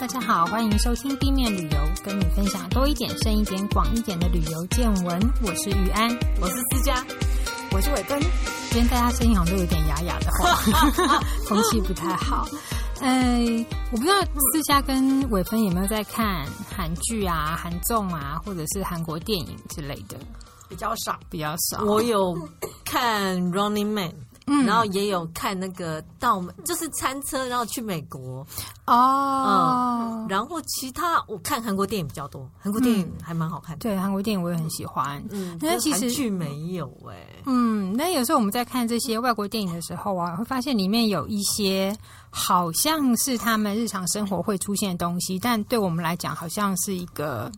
大家好，欢迎收听地面旅游，跟你分享多一点、深一点、广一点的旅游见闻。我是于安，我是思佳，我是伟芬。今天大家声音好像都有点哑哑的话，空气不太好。哎，我不知道思佳跟伟芬有没有在看韩剧啊、韩综啊，或者是韩国电影之类的？比较少，比较少。我有看《Running Man》。嗯，然后也有看那个到，就是餐车，然后去美国哦。嗯，然后其他我看韩国电影比较多，韩国电影还蛮好看的。对，韩国电影我也很喜欢。嗯，那其实剧没有哎、欸。嗯，那有时候我们在看这些外国电影的时候啊，会发现里面有一些好像是他们日常生活会出现的东西，但对我们来讲，好像是一个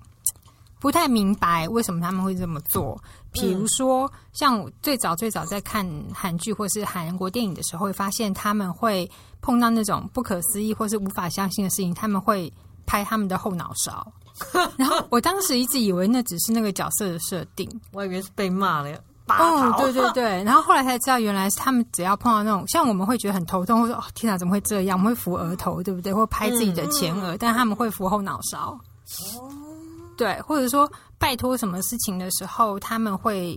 不太明白为什么他们会这么做。比如说，像我最早最早在看韩剧或是韩国电影的时候，会发现他们会碰到那种不可思议或是无法相信的事情，他们会拍他们的后脑勺。然后我当时一直以为那只是那个角色的设定，我以为是被骂了。哦，对对对。然后后来才知道，原来是他们只要碰到那种像我们会觉得很头痛，或者说哦天哪，怎么会这样？我们会扶额头，对不对？或拍自己的前额，嗯、但他们会扶后脑勺。哦，对，或者说。拜托什么事情的时候，他们会，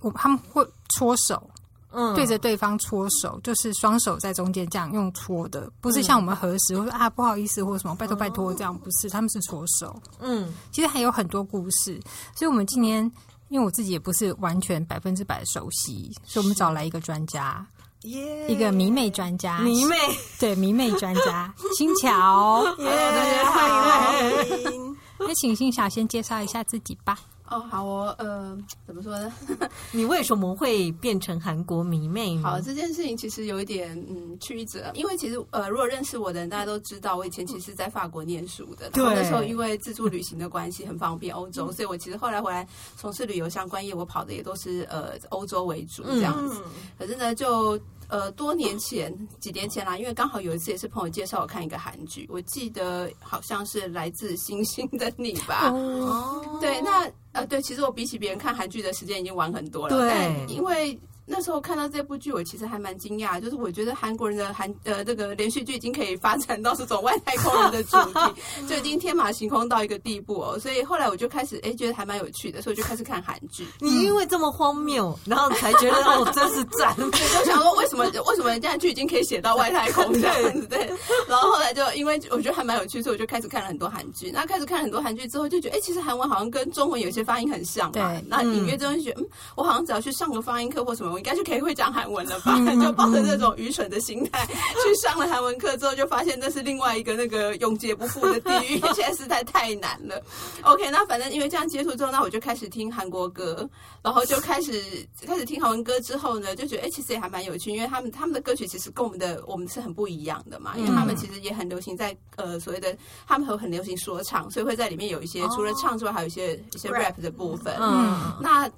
我他们会搓手，嗯，对着对方搓手，就是双手在中间这样用搓的，不是像我们核实，或、嗯、说啊不好意思或什么拜托拜托这样，不是，他们是搓手，嗯，其实还有很多故事，所以我们今天因为我自己也不是完全百分之百熟悉，所以我们找来一个专家，耶，一个迷妹专家，迷妹，对迷妹专家，欣乔，耶，大家欢迎。那请欣乔先介绍一下自己吧。哦，好，我呃，怎么说呢？你为什么会变成韩国迷妹？好，这件事情其实有一点嗯曲折，因为其实呃，如果认识我的人，大家都知道，我以前其实在法国念书的。对。那时候因为自助旅行的关系，很方便欧洲，所以我其实后来回来从事旅游相关业，我跑的也都是呃欧洲为主这样子。嗯、可是呢，就。呃，多年前，几年前啦，因为刚好有一次也是朋友介绍我看一个韩剧，我记得好像是来自星星的你吧。哦，对，那呃，对，其实我比起别人看韩剧的时间已经晚很多了。对，因为。那时候看到这部剧，我其实还蛮惊讶，就是我觉得韩国人的韩呃这个连续剧已经可以发展到这种外太空人的主题，就已经天马行空到一个地步哦。所以后来我就开始哎觉得还蛮有趣的，所以我就开始看韩剧。你因为这么荒谬，然后才觉得哦真是赞。我就想说为什么为什么人家剧已经可以写到外太空这样子对？然后后来就因为我觉得还蛮有趣，所以我就开始看了很多韩剧。那开始看很多韩剧之后，就觉得哎其实韩文好像跟中文有些发音很像嘛。那隐约中就觉得嗯，我好像只要去上个发音课或什么，我应该就可以会讲。韩文了吧？就抱着这种愚蠢的心态去上了韩文课之后，就发现那是另外一个那个永劫不复的地狱，而 且实在太难了。OK，那反正因为这样接触之后，那我就开始听韩国歌，然后就开始开始听韩文歌之后呢，就觉得哎、欸，其实也还蛮有趣，因为他们他们的歌曲其实跟我们的我们是很不一样的嘛，因为他们其实也很流行在呃所谓的他们很很流行说唱，所以会在里面有一些除了唱之外，还有一些一些 rap 的部分。嗯，那。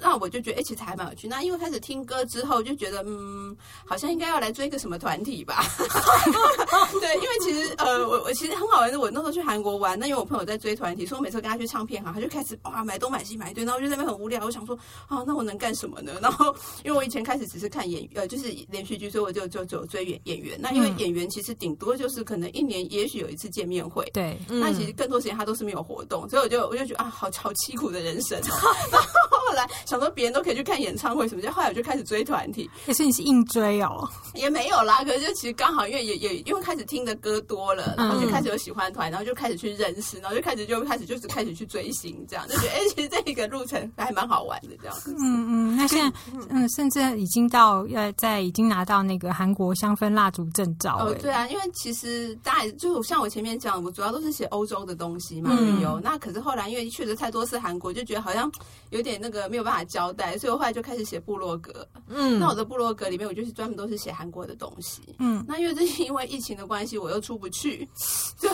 那我就觉得，哎、欸，其实还蛮有趣。那因为开始听歌之后，就觉得，嗯，好像应该要来追个什么团体吧。对，因为其实，呃，我我其实很好玩的。我那时候去韩国玩，那因为我朋友在追团体，所以我每次跟他去唱片行，他就开始哇买东买西买一堆。然后我就在那边很无聊，我想说，啊，那我能干什么呢？然后因为我以前开始只是看演，呃，就是连续剧，所以我就就就追演演员。那因为演员其实顶多就是可能一年也许有一次见面会，对。那其实更多时间他都是没有活动，所以我就我就觉得啊，好好凄苦的人生哦。然后后来。想说别人都可以去看演唱会什么，就后来我就开始追团体。可是你是硬追哦？也没有啦，可是就其实刚好因为也也因为开始听的歌多了，然后就开始有喜欢团，然后就开始去认识，然后就开始就开始就是开始去追星，这样就觉得哎、欸，其实这个路程还蛮好玩的这样子。嗯嗯，那现在嗯，甚至已经到呃，在已经拿到那个韩国香氛蜡烛证照。哦，对啊，因为其实大家就像我前面讲，我主要都是写欧洲的东西嘛，旅游、嗯。那可是后来因为去了太多次韩国，就觉得好像有点那个没有办法交代，所以我后来就开始写部落格。嗯，那我的部落格里面，我就是专门都是写韩国的东西。嗯，那因为这是因为疫情的关系，我又出不去，就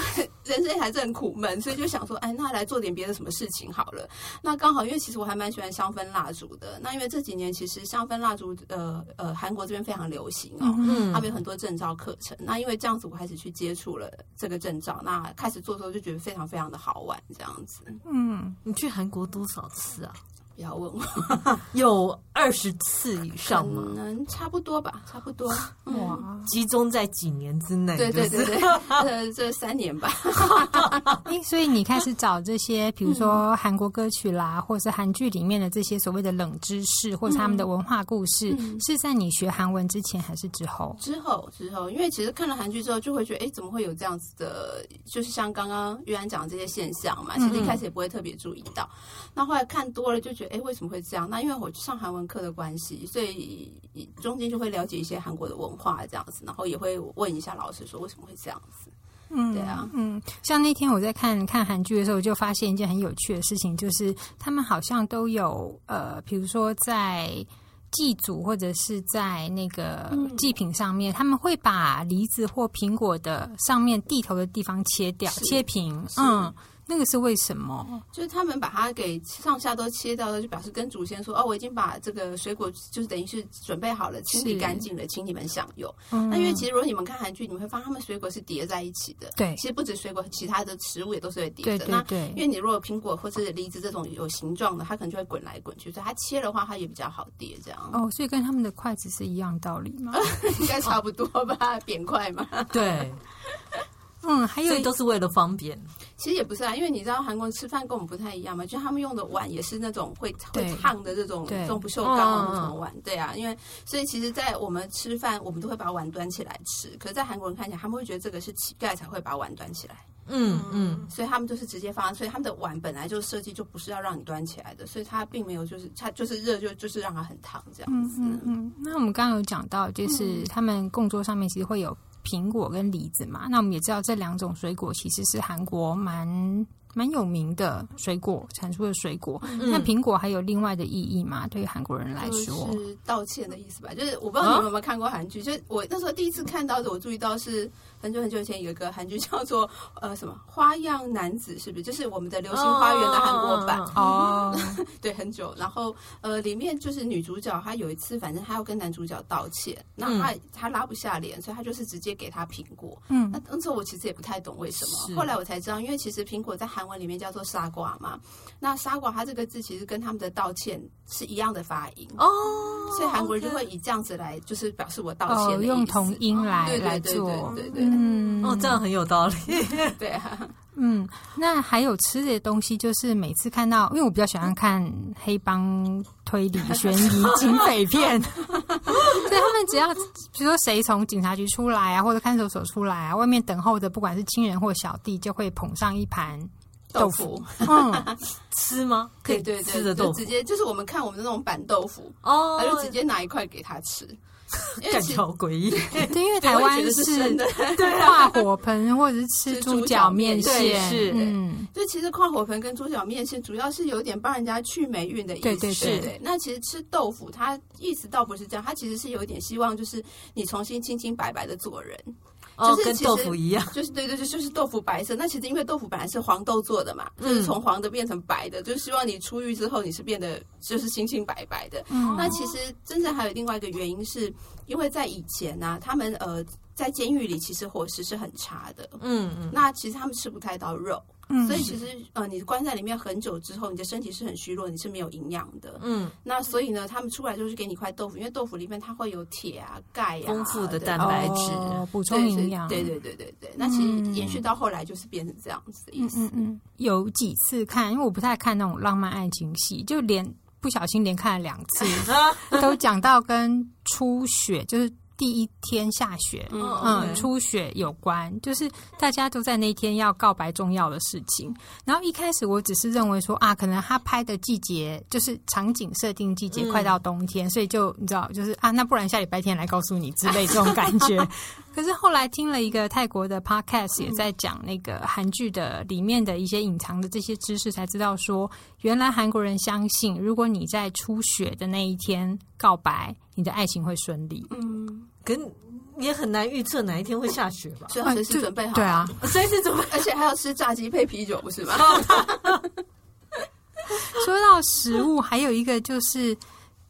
人生还是很苦闷，所以就想说，哎，那来做点别的什么事情好了。那刚好，因为其实我还蛮喜欢香氛蜡烛的。那因为这几年其实香氛蜡烛，呃呃，韩国这边非常流行哦，嗯，他们有很多证照课程。那因为这样子，我开始去接触了这个证照，那开始做的时候就觉得非常非常的好玩，这样子。嗯，你去韩国多少次啊？不要问我，有二十次以上吗？可能差不多吧，差不多。哇，集中在几年之内？对对对对，这 这三年吧。哎，所以你开始找这些，比如说韩国歌曲啦，或者是韩剧里面的这些所谓的冷知识，或者他们的文化故事，是在你学韩文之前还是之后？之后之后，因为其实看了韩剧之后，就会觉得，哎，怎么会有这样子的？就是像刚刚玉安讲的这些现象嘛，其实一开始也不会特别注意到。那后来看多了，就觉得。哎，为什么会这样？那因为我上韩文课的关系，所以中间就会了解一些韩国的文化这样子，然后也会问一下老师说为什么会这样子。嗯，对啊，嗯，像那天我在看看韩剧的时候，我就发现一件很有趣的事情，就是他们好像都有呃，比如说在祭祖或者是在那个祭品上面，嗯、他们会把梨子或苹果的上面地头的地方切掉，切平，嗯。那个是为什么？就是他们把它给上下都切掉了，就表示跟祖先说：“哦，我已经把这个水果就是等于是准备好了，清理干净了，请你们享用。”嗯，那因为其实如果你们看韩剧，你们会发现他们水果是叠在一起的。对，其实不止水果，其他的食物也都是会叠的。对对对。那因为你如果苹果或是梨子这种有形状的，它可能就会滚来滚去，所以它切的话，它也比较好叠。这样哦，所以跟他们的筷子是一样道理吗？应该差不多吧，扁筷嘛。对。嗯，还有所以都是为了方便。其实也不是啊，因为你知道韩国人吃饭跟我们不太一样嘛，就他们用的碗也是那种会会烫的这种这种不锈钢的那种碗，对啊，因为所以其实，在我们吃饭，我们都会把碗端起来吃。可是，在韩国人看起来，他们会觉得这个是乞丐才会把碗端起来。嗯嗯，所以他们就是直接放，所以他们的碗本来就设计就不是要让你端起来的，所以它并没有就是它就是热就就是让它很烫这样子。嗯嗯，那我们刚刚有讲到，就是他们供桌上面其实会有。苹果跟梨子嘛，那我们也知道这两种水果其实是韩国蛮蛮有名的水果，产出的水果。那苹果还有另外的意义吗？对于韩国人来说，是道歉的意思吧？就是我不知道你们有没有看过韩剧，就是我那时候第一次看到的，我注意到是。很久很久以前有一个韩剧叫做 呃什么花样男子，是不是？就是我们的流星花园的韩国版哦。对，很久。然后呃，里面就是女主角，她有一次反正她要跟男主角道歉，那她她拉不下脸，所以她就是直接给他苹果。嗯，那当时我其实也不太懂为什么，后来我才知道，因为其实苹果在韩文里面叫做沙瓜嘛。那沙瓜它这个字其实跟他们的道歉是一样的发音哦，所以韩国人就会以这样子来就是表示我道歉用同音来对来做，对对对。嗯，哦，这样很有道理。对啊，嗯，那还有吃的东西，就是每次看到，因为我比较喜欢看黑帮推理、悬疑、警匪片，所以他们只要比如说谁从警察局出来啊，或者看守所出来啊，外面等候的不管是亲人或小弟，就会捧上一盘豆腐。嗯，吃吗？可以对对，吃的豆腐，直接就是我们看我们的那种板豆腐哦，他就直接拿一块给他吃。感觉好诡异，对，因为台湾是 跨火盆或者是吃猪脚面线，是嗯，就其实跨火盆跟猪脚面线主要是有点帮人家去霉运的意思，对对对，对。那其实吃豆腐，它意思倒不是这样，它其实是有一点希望，就是你重新清清白白的做人。就是跟豆腐一样，就是对对对，就是豆腐白色。那其实因为豆腐本来是黄豆做的嘛，就是从黄的变成白的，就是希望你出狱之后你是变得就是清清白白的。嗯那其实真正还有另外一个原因，是因为在以前呢，他们呃在监狱里其实伙食是很差的。嗯嗯，那其实他们吃不太到肉。嗯，所以其实呃，你关在里面很久之后，你的身体是很虚弱，你是没有营养的。嗯，那所以呢，他们出来就是给你一块豆腐，因为豆腐里面它会有铁啊、钙啊，丰富的蛋白质，补充营养。对对对对对，那其实延续到后来就是变成这样子的意思。嗯嗯，有几次看，因为我不太看那种浪漫爱情戏，就连不小心连看了两次，都讲到跟出血，就是。第一天下雪，嗯，嗯，出雪有关，就是大家都在那天要告白重要的事情。然后一开始我只是认为说啊，可能他拍的季节就是场景设定季节快到冬天，嗯、所以就你知道，就是啊，那不然下礼拜天来告诉你之类这种感觉。可是后来听了一个泰国的 podcast，也在讲那个韩剧的里面的一些隐藏的这些知识，才知道说，原来韩国人相信，如果你在初雪的那一天告白，你的爱情会顺利。嗯，可也很难预测哪一天会下雪吧？所以随时准备好。对啊，随时准备，而且还要吃炸鸡配啤酒，不是吗？说到食物，还有一个就是。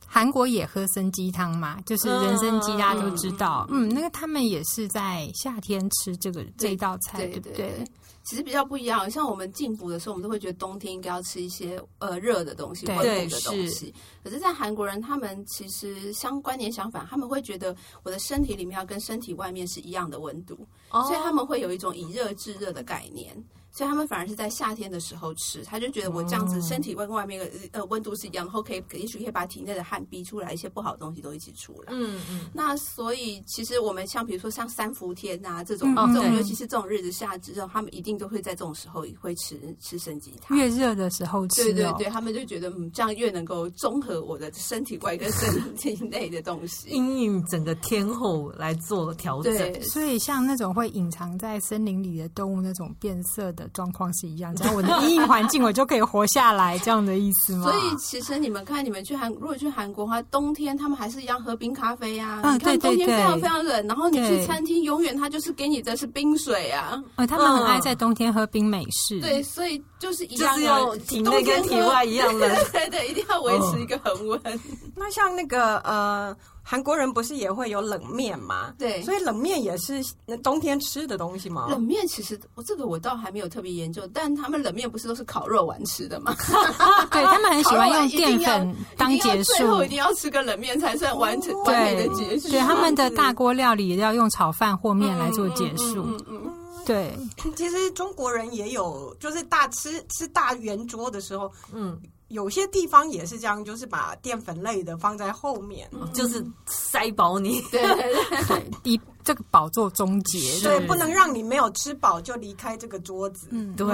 韩国也喝参鸡汤嘛，就是人参鸡，大家都知道。嗯，那个他们也是在夏天吃这个这道菜，对不对？其实比较不一样，像我们进补的时候，我们都会觉得冬天应该要吃一些呃热的东西、温补的东西。可是，在韩国人他们其实相观念相反，他们会觉得我的身体里面要跟身体外面是一样的温度，所以他们会有一种以热制热的概念。所以他们反而是在夏天的时候吃，他就觉得我这样子身体外跟外面的呃温度是一样，然后可以也许可以把体内的汗逼出来，一些不好的东西都一起出来。嗯嗯。那所以其实我们像比如说像三伏天呐、啊、这种、嗯、这种，尤其是这种日子夏至，他们一定都会在这种时候会吃吃参鸡汤。越热的时候吃、哦，对对对，他们就觉得嗯这样越能够综合我的身体外跟身体内的东西，因应整个天候来做调整。对，所以像那种会隐藏在森林里的动物，那种变色的状况是一样。只要我的阴影环境，我就可以活下来，这样的意思吗？所以其实你们看，你们去韩，如果去韩国的话，冬天他们还是一样喝冰咖啡呀、啊。嗯，对对对。冬天非常非常冷，然后你去餐厅，永远他就是给你的是冰水啊。呃，他们很爱在冬天喝冰美式。对，所以就是一样的，就是要体内跟体外一样冷，对对对，一定要维持一个恒温。那像那个呃。韩国人不是也会有冷面吗？对，所以冷面也是冬天吃的东西吗？冷面其实我这个我倒还没有特别研究，但他们冷面不是都是烤肉完吃的吗？对，他们很喜欢用淀粉当结束，最后一定要吃个冷面才算完成完美的结束。对，他们的大锅料理也要用炒饭或面来做结束。嗯嗯，嗯，嗯，对，其实中国人也有，就是大吃吃大圆桌的时候，嗯。有些地方也是这样，就是把淀粉类的放在后面，嗯、就是塞饱你。对对对，以这个饱做终结，对，不能让你没有吃饱就离开这个桌子。嗯，对。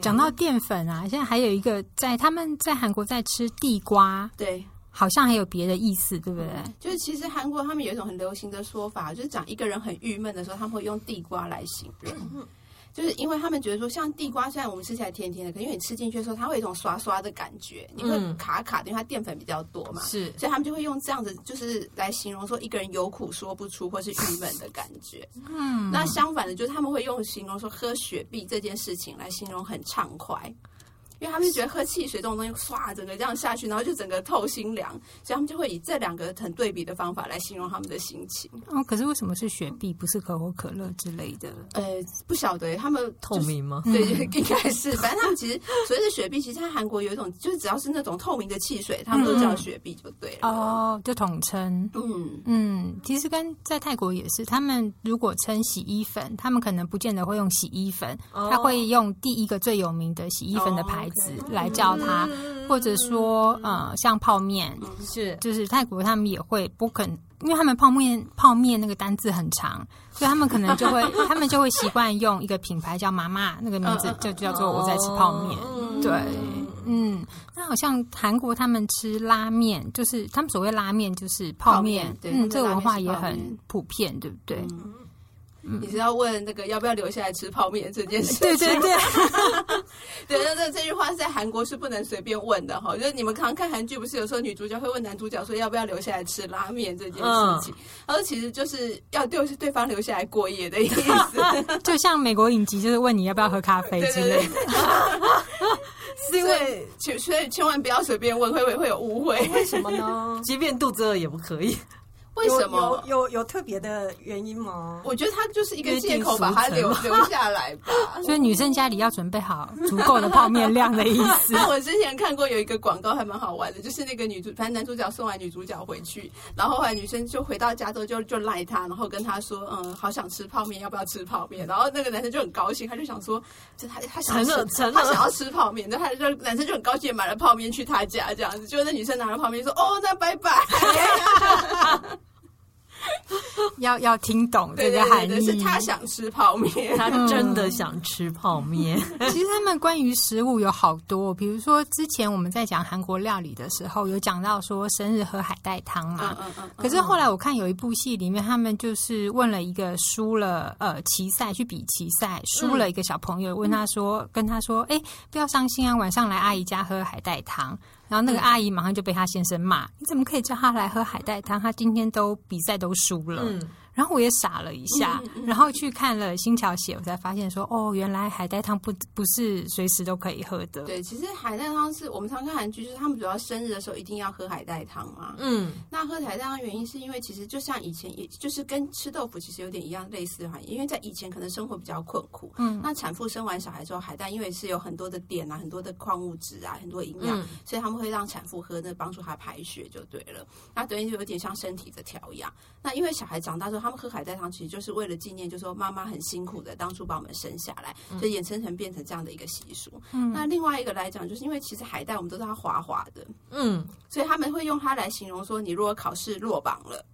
讲、嗯、到淀粉啊，现在还有一个在他们在韩国在吃地瓜，对，好像还有别的意思，对不对？就是其实韩国他们有一种很流行的说法，就是讲一个人很郁闷的时候，他们会用地瓜来形容。嗯就是因为他们觉得说，像地瓜，虽然我们吃起来甜甜的，可是因为你吃进去的时候，它会有一种刷刷的感觉，你会卡卡的，因为它淀粉比较多嘛。是，所以他们就会用这样子，就是来形容说一个人有苦说不出，或是郁闷的感觉。嗯，那相反的，就是他们会用形容说喝雪碧这件事情来形容很畅快。因为他们就觉得喝汽水这种东西，唰，整个这样下去，然后就整个透心凉，所以他们就会以这两个很对比的方法来形容他们的心情。哦，可是为什么是雪碧，不是可口可乐之类的？呃，不晓得，他们、就是、透明吗？对，应 该是。反正他们其实所谓的雪碧，其实在韩国有一种，就是只要是那种透明的汽水，他们都叫雪碧就对了。嗯、哦，就统称。嗯嗯，其实跟在泰国也是，他们如果称洗衣粉，他们可能不见得会用洗衣粉，哦、他会用第一个最有名的洗衣粉的牌子来叫。他，或者说，呃，像泡面是，就是泰国他们也会不肯，因为他们泡面泡面那个单字很长，所以他们可能就会，他们就会习惯用一个品牌叫妈妈，那个名字就叫做我在吃泡面。对，嗯，那好像韩国他们吃拉面，就是他们所谓拉面就是泡面，嗯，这个文化也很普遍，对不对？你是要问那个要不要留下来吃泡面这件事情？对 对对，对，那这这句话在韩国是不能随便问的哈。就是你们常看韩剧，不是有时候女主角会问男主角说要不要留下来吃拉面这件事情？他说其实就是要对对方留下来过夜的意思，就像美国影集就是问你要不要喝咖啡之类的。是因为所以千万不要随便问，会会会有误会。为什么呢？即便肚子饿也不可以。为什么有有有特别的原因吗？我觉得他就是一个借口，把它留留下来吧。所以女生家里要准备好足够的泡面量的意思。那 我之前看过有一个广告还蛮好玩的，就是那个女主，反正男主角送完女主角回去，然后后来女生就回到家之后就就赖他，然后跟他说，嗯，好想吃泡面，要不要吃泡面？然后那个男生就很高兴，他就想说，就他他想吃，他想要吃 泡面，那他就男生就很高兴买了泡面去他家这样子，就那女生拿了泡面说，哦，那拜拜。要要听懂这个含义，是他想吃泡面，他真的想吃泡面。其实他们关于食物有好多，比如说之前我们在讲韩国料理的时候，有讲到说生日喝海带汤嘛。嗯嗯嗯。可是后来我看有一部戏里面，他们就是问了一个输了呃棋赛去比棋赛输了一个小朋友，问他说，跟他说，哎，不要伤心啊，晚上来阿姨家喝海带汤。然后那个阿姨马上就被她先生骂：“你怎么可以叫他来喝海带汤？他今天都比赛都输了。”嗯。然后我也傻了一下，嗯嗯、然后去看了《新桥写》，我才发现说，哦，原来海带汤不不是随时都可以喝的。对，其实海带汤是我们常看韩剧，就是他们主要生日的时候一定要喝海带汤嘛。嗯，那喝海带汤的原因是因为其实就像以前，也就是跟吃豆腐其实有点一样类似的话，因为在以前可能生活比较困苦，嗯，那产妇生完小孩之后，海带因为是有很多的碘啊，很多的矿物质啊，很多营养，嗯、所以他们会让产妇喝，那帮助她排血就对了。那等于就有点像身体的调养。那因为小孩长大之后，他们喝海带汤其实就是为了纪念，就是说妈妈很辛苦的当初把我们生下来，所以衍生成变成这样的一个习俗。嗯，那另外一个来讲，就是因为其实海带我们都知道它滑滑的，嗯，所以他们会用它来形容说，你如果考试落榜了，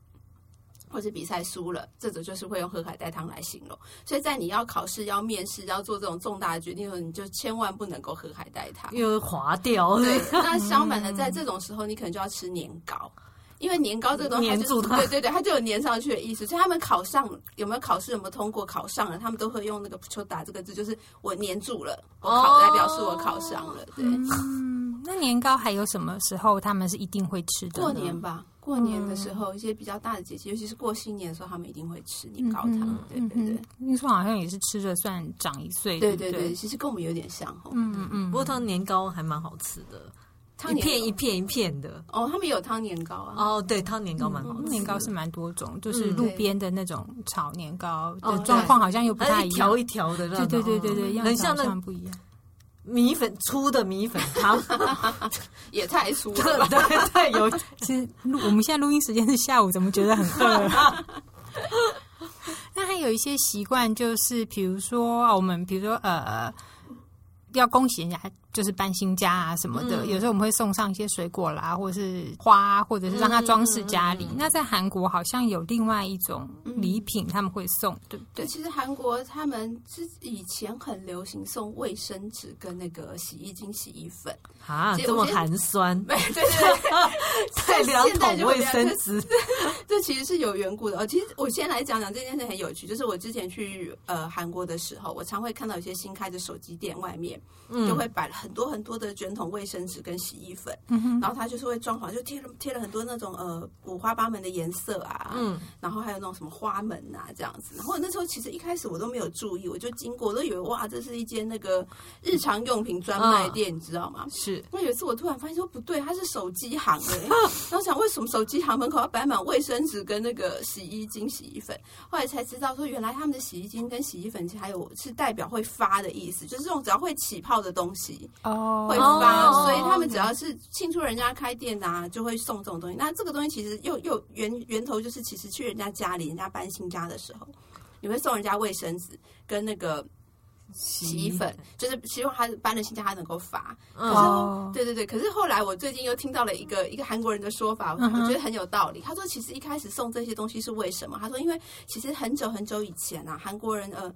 或者比赛输了，这种就是会用喝海带汤来形容。所以在你要考试、要面试、要做这种重大的决定的时候，你就千万不能够喝海带汤，因为滑掉。对，那相反的，在这种时候，你可能就要吃年糕。因为年糕这个东西，粘住它，对对对，它就有粘上去的意思。所以他们考上有没有考试，有没有通过，考上了，他们都会用那个“求打”这个字，就是我粘住了，我考来表示我考上了。对，嗯，那年糕还有什么时候他们是一定会吃的？过年吧，过年的时候，一些比较大的节气，尤其是过新年的时候，他们一定会吃年糕汤。对对对，听说好像也是吃着算长一岁。对对对，其实跟我们有点像。嗯嗯嗯，不过它年糕还蛮好吃的。一片一片一片的哦，他们有汤年糕啊。哦，对，汤年糕蛮好吃。年糕是蛮多种，就是路边的那种炒年糕的状况好像又不太一样，一条一条的，对对对对对，很像那不一样。米粉粗的米粉汤 也太粗了，对对，有。其实录我们现在录音时间是下午，怎么觉得很饿？那还有一些习惯，就是比如说我们，比如说呃，要恭喜人家。就是搬新家啊什么的，嗯、有时候我们会送上一些水果啦，或者是花，或者是让他装饰家里。嗯、那在韩国好像有另外一种礼品，他们会送，嗯、对不对？其实韩国他们之以前很流行送卫生纸跟那个洗衣精、洗衣粉。啊，这么寒酸，对 对对，太两桶卫生纸，这其实是有缘故的。哦，其实我先来讲讲这件事很有趣，就是我之前去呃韩国的时候，我常会看到有些新开的手机店外面，嗯、就会摆了很。多很多的卷筒卫生纸跟洗衣粉，嗯、然后它就是会装潢，就贴了贴了很多那种呃五花八门的颜色啊，嗯，然后还有那种什么花门啊这样子。然后那时候其实一开始我都没有注意，我就经过，我都以为哇，这是一间那个日常用品专卖店，嗯、你知道吗？是。那有一次我突然发现说不对，它是手机行哎、欸，然后想为什么手机行门口要摆满卫生纸跟那个洗衣精、洗衣粉？后来才知道说原来他们的洗衣精跟洗衣粉其实还有是代表会发的意思，就是这种只要会起泡的东西。哦，会发，所以他们只要是庆祝人家开店啊，就会送这种东西。那这个东西其实又又源源头就是，其实去人家家里，人家搬新家的时候，你会送人家卫生纸跟那个洗衣粉，就是希望他搬了新家他能够发。可是，对对对。可是后来我最近又听到了一个一个韩国人的说法，我觉得很有道理。他说，其实一开始送这些东西是为什么？他说，因为其实很久很久以前啊，韩国人呃。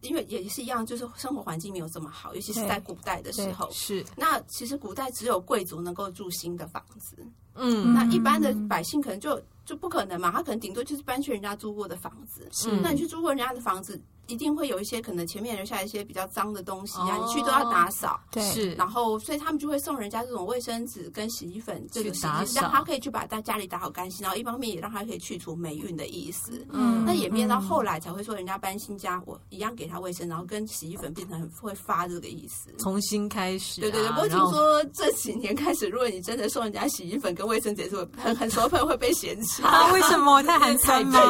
因为也是一样，就是生活环境没有这么好，尤其是在古代的时候。是。那其实古代只有贵族能够住新的房子。嗯。那一般的百姓可能就就不可能嘛，他可能顶多就是搬去人家租过的房子。是。那你去租过人家的房子，一定会有一些可能前面留下一些比较脏的东西啊，你去都要打扫。对。是。然后，所以他们就会送人家这种卫生纸跟洗衣粉，这个洗衣让他可以去把大家里打好干净，然后一方面也让他可以去除霉运的意思。嗯。那演变到后来才会说，人家搬新家，我一样。给他卫生，然后跟洗衣粉变成会发这个意思，重新开始、啊。对对对，不过听说这几年开始，如果你真的送人家洗衣粉跟卫生纸，也是很很熟朋友会被嫌弃。啊，为什么？太寒酸吗？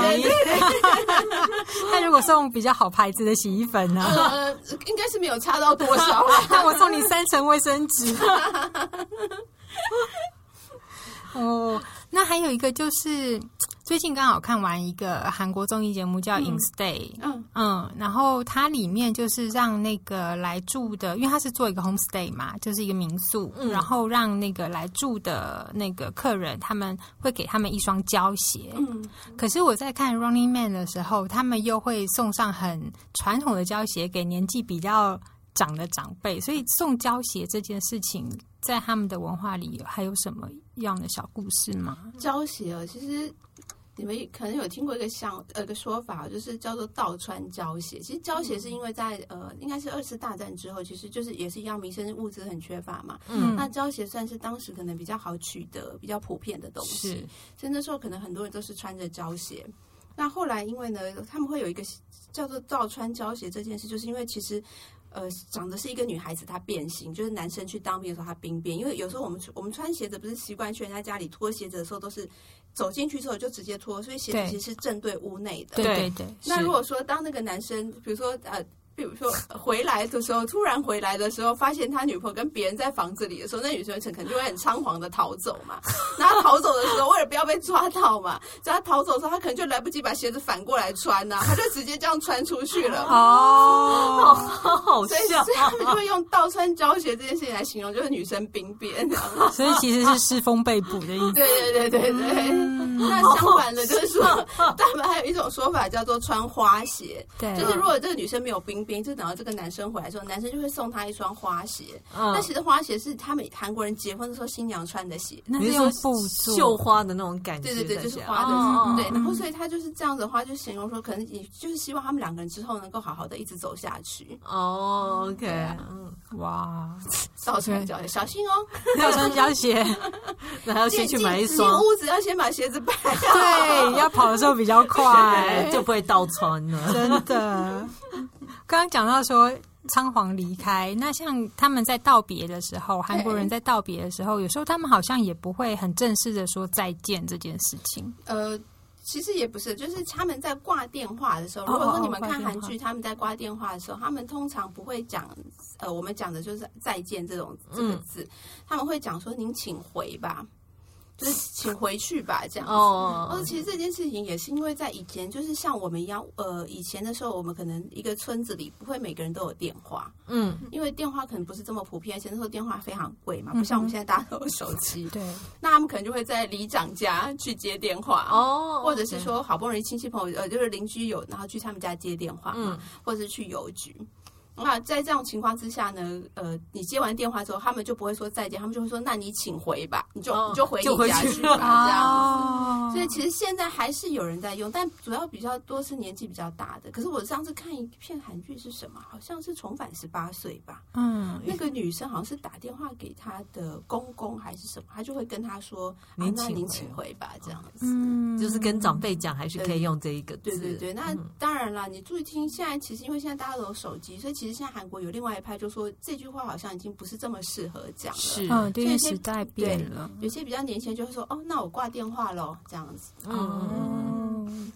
他 如果送比较好牌子的洗衣粉呢？呃，应该是没有差到多少。那 我送你三层卫生纸。哦，那还有一个就是。最近刚好看完一个韩国综艺节目叫《In Stay》，嗯嗯，然后它里面就是让那个来住的，因为它是做一个 home stay 嘛，就是一个民宿，嗯、然后让那个来住的那个客人，他们会给他们一双胶鞋。嗯，可是我在看《Running Man》的时候，他们又会送上很传统的胶鞋给年纪比较长的长辈，所以送胶鞋这件事情，在他们的文化里还有什么样的小故事吗？胶鞋啊，其实。你们可能有听过一个像呃一个说法，就是叫做倒穿胶鞋。其实胶鞋是因为在呃应该是二次大战之后，其实就是也是一样，民生物资很缺乏嘛。嗯，那胶鞋算是当时可能比较好取得、比较普遍的东西。是，所以那时候可能很多人都是穿着胶鞋。那后来因为呢，他们会有一个叫做倒穿胶鞋这件事，就是因为其实。呃，长的是一个女孩子，她变形，就是男生去当兵的时候，她兵变。因为有时候我们我们穿鞋子不是习惯去人家家里脱鞋子的时候，都是走进去之后就直接脱，所以鞋子其实是正对屋内的。对对对。那如果说当那个男生，比如说呃。比如说回来的时候，突然回来的时候，发现他女朋友跟别人在房子里的时候，那女生可能就会很仓皇的逃走嘛。那他逃走的时候，为了不要被抓到嘛，所以他逃走的时候，他可能就来不及把鞋子反过来穿呐、啊，他就直接这样穿出去了。哦，好好笑。所以他们就会用倒穿胶鞋这件事情来形容，就是女生兵变。所以其实是失风被捕的意思。对对对对对。嗯、那相反的，就是说，他们还有一种说法叫做穿花鞋。对，就是如果这个女生没有兵。就等到这个男生回来之后，男生就会送他一双花鞋。嗯、那其实花鞋是他们韩国人结婚的时候新娘穿的鞋，那是用布绣花的那种感觉。对对对，就是花的。哦、对，然后所以他就是这样子的话，就形容说，可能也就是希望他们两个人之后能够好好的一直走下去。哦，OK，嗯，哇，倒穿脚鞋，小心哦，要穿胶鞋，那还要先去买一双。进屋子要先把鞋子摆好，对，要跑的时候比较快，就不会倒穿了。真的。刚刚讲到说仓皇离开，那像他们在道别的时候，韩国人在道别的时候，有时候他们好像也不会很正式的说再见这件事情。呃，其实也不是，就是他们在挂电话的时候，如果说你们看韩剧，他们在挂电话的时候，他们通常不会讲呃，我们讲的就是再见这种这个字，他们会讲说您请回吧。就是请回去吧，这样子。哦，哦，其实这件事情也是因为在以前，就是像我们一样，呃，以前的时候，我们可能一个村子里不会每个人都有电话，嗯，因为电话可能不是这么普遍，而且那时候电话非常贵嘛，不像我们现在大家都有手机。对，那他们可能就会在里长家去接电话，哦，或者是说好不容易亲戚朋友呃就是邻居有，然后去他们家接电话，嗯，或者是去邮局。那在这种情况之下呢，呃，你接完电话之后，他们就不会说再见，他们就会说：“那你请回吧，你就、哦、你就回你家去吧。”这样子。所以其实现在还是有人在用，但主要比较多是年纪比较大的。可是我上次看一片韩剧是什么？好像是重返十八岁吧。嗯，那个女生好像是打电话给她的公公还是什么，她就会跟他说：“您、啊、那您请回吧。”这样子，嗯，就是跟长辈讲，还是可以用这一个字。对对对，那当然了，你注意听，现在其实因为现在大家都有手机，所以。其实现在韩国有另外一派，就说这句话好像已经不是这么适合讲了。是，嗯，因为时代变了。有些比较年轻人就会说：“哦，那我挂电话喽。”这样子。嗯，嗯，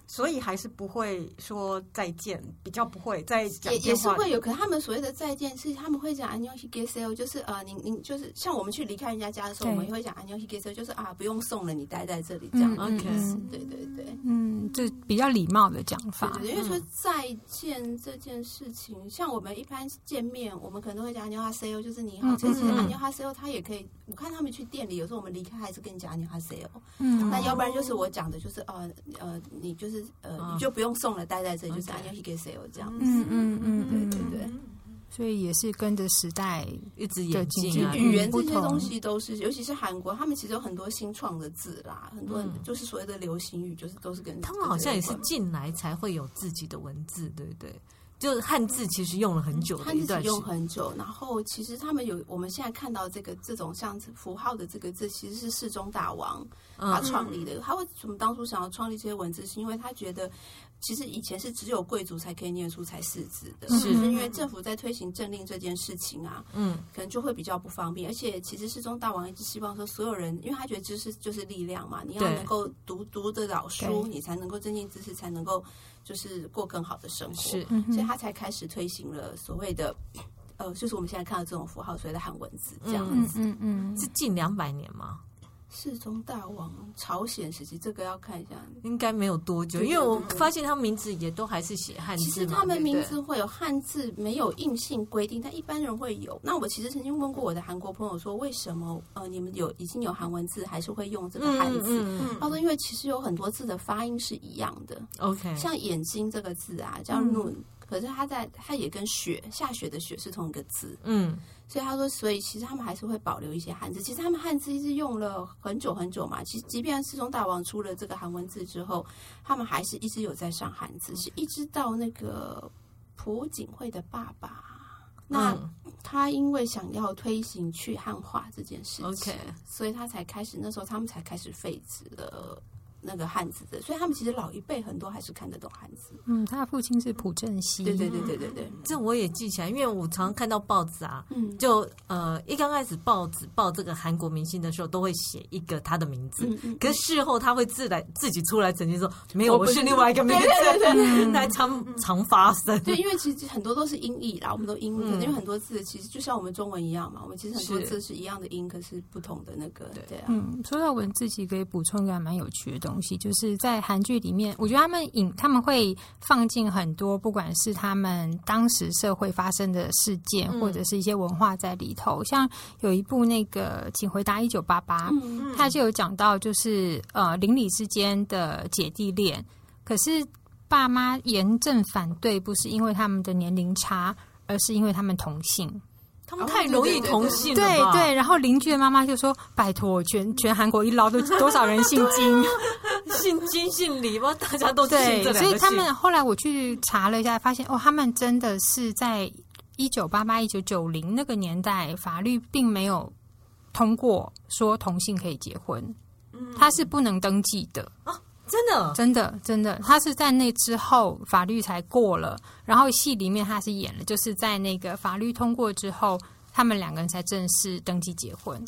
所以还是不会说再见，比较不会再讲也也是会有，可他们所谓的再见是他们会讲 “anyo higaseo”，就是呃，您您就是像我们去离开人家家的时候，我们也会讲 “anyo higaseo”，就是啊，不用送了，你待在这里这样。嗯、OK，对对对，嗯，这比较礼貌的讲法。因为说再见这件事情，像我们一般见面，我们可能都会讲 “anyo higaseo”，就是你好。其实 “anyo higaseo” 他也可以，我看他们去店里，有时候我们离开还是跟你讲 “anyo higaseo”。嗯，那要不然就是我讲的，就是呃呃你。就是呃，你就不用送了，待在这里就是，你要寄给谁哦？这样子。嗯嗯嗯，对对对。所以也是跟着时代一直演进语言这些东西都是，尤其是韩国，他们其实有很多新创的字啦，很多就是所谓的流行语，就是都是跟他们好像也是进来才会有自己的文字，对不对？就是汉字其实用了很久的一段，用很久。然后其实他们有我们现在看到这个这种像符号的这个字，其实是世宗大王。他创立的。嗯、他为什么当初想要创立这些文字，是因为他觉得其实以前是只有贵族才可以念书才识字的，是。因为政府在推行政令这件事情啊，嗯，可能就会比较不方便。而且其实世宗大王一直希望说，所有人，因为他觉得知识就是力量嘛，你要能够读读得了书，你才能够增进知识，才能够。就是过更好的生活，是，所以他才开始推行了所谓的，呃，就是我们现在看到这种符号，所谓的韩文字这样子，嗯嗯，是近两百年吗？世宗大王朝鲜时期，这个要看一下，应该没有多久，因为我发现他们名字也都还是写汉字。其实他们名字会有汉字，没有硬性规定，但一般人会有。那我其实曾经问过我的韩国朋友说，为什么呃你们有已经有韩文字，还是会用这个汉字？他说因为其实有很多字的发音是一样的。OK，像眼睛这个字啊，叫 nun，可是他在他也跟雪下雪的雪是同一个字。嗯。所以他说，所以其实他们还是会保留一些汉字。其实他们汉字一直用了很久很久嘛。其实，即便世宗大王出了这个韩文字之后，他们还是一直有在上汉字，是一直到那个朴槿惠的爸爸，那他因为想要推行去汉化这件事情，OK，所以他才开始那时候他们才开始废止了那个汉字的，所以他们其实老一辈很多还是看得懂汉字。嗯，他的父亲是朴正熙。对对对对对对，这我也记起来，因为我常常看到报纸啊，嗯，就呃一刚开始报纸报这个韩国明星的时候，都会写一个他的名字，嗯嗯、可是事后他会自来自己出来澄清说，没有，我是另外一个 名字，对对对，来常常发生。对，因为其实很多都是音译啦，我们都音，嗯、可能因为很多字其实就像我们中文一样嘛，我们其实很多字是一样的音，可是不同的那个，对，对啊。嗯，说到文字，其实可以补充一个还蛮有趣的东西，就是在韩剧里面，我觉得他们引他们会放进很多，不管是他们当时社会发生的事件，或者是一些文化在里头。嗯、像有一部那个《请回答一九八八》，他就有讲到，就是呃邻里之间的姐弟恋，可是爸妈严正反对，不是因为他们的年龄差，而是因为他们同姓。他们太容易同性了，对对。然后邻居的妈妈就说：“拜托，全全韩国一捞都 多少人姓金，姓金姓李吗？大家都姓这两个姓。”所以他们后来我去查了一下，发现哦，他们真的是在一九八八、一九九零那个年代，法律并没有通过说同性可以结婚，他是不能登记的啊。真的，真的，真的，他是在那之后法律才过了，然后戏里面他是演了，就是在那个法律通过之后，他们两个人才正式登记结婚。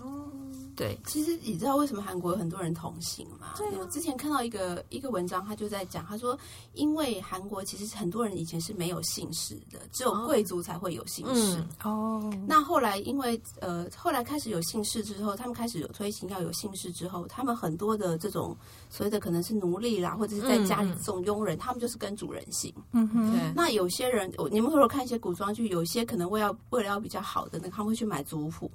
对，其实你知道为什么韩国有很多人同姓吗？对啊，我之前看到一个一个文章，他就在讲，他说，因为韩国其实很多人以前是没有姓氏的，只有贵族才会有姓氏。哦，嗯，那后来因为呃，后来开始有姓氏之后，他们开始有推行要有姓氏之后，他们很多的这种所谓的可能是奴隶啦，或者是在家里这种佣人，嗯，他们就是跟主人姓。嗯哼，那有些人，你们会不会看一些古装剧？有些可能为了为了要比较好的，那他们会去买族谱。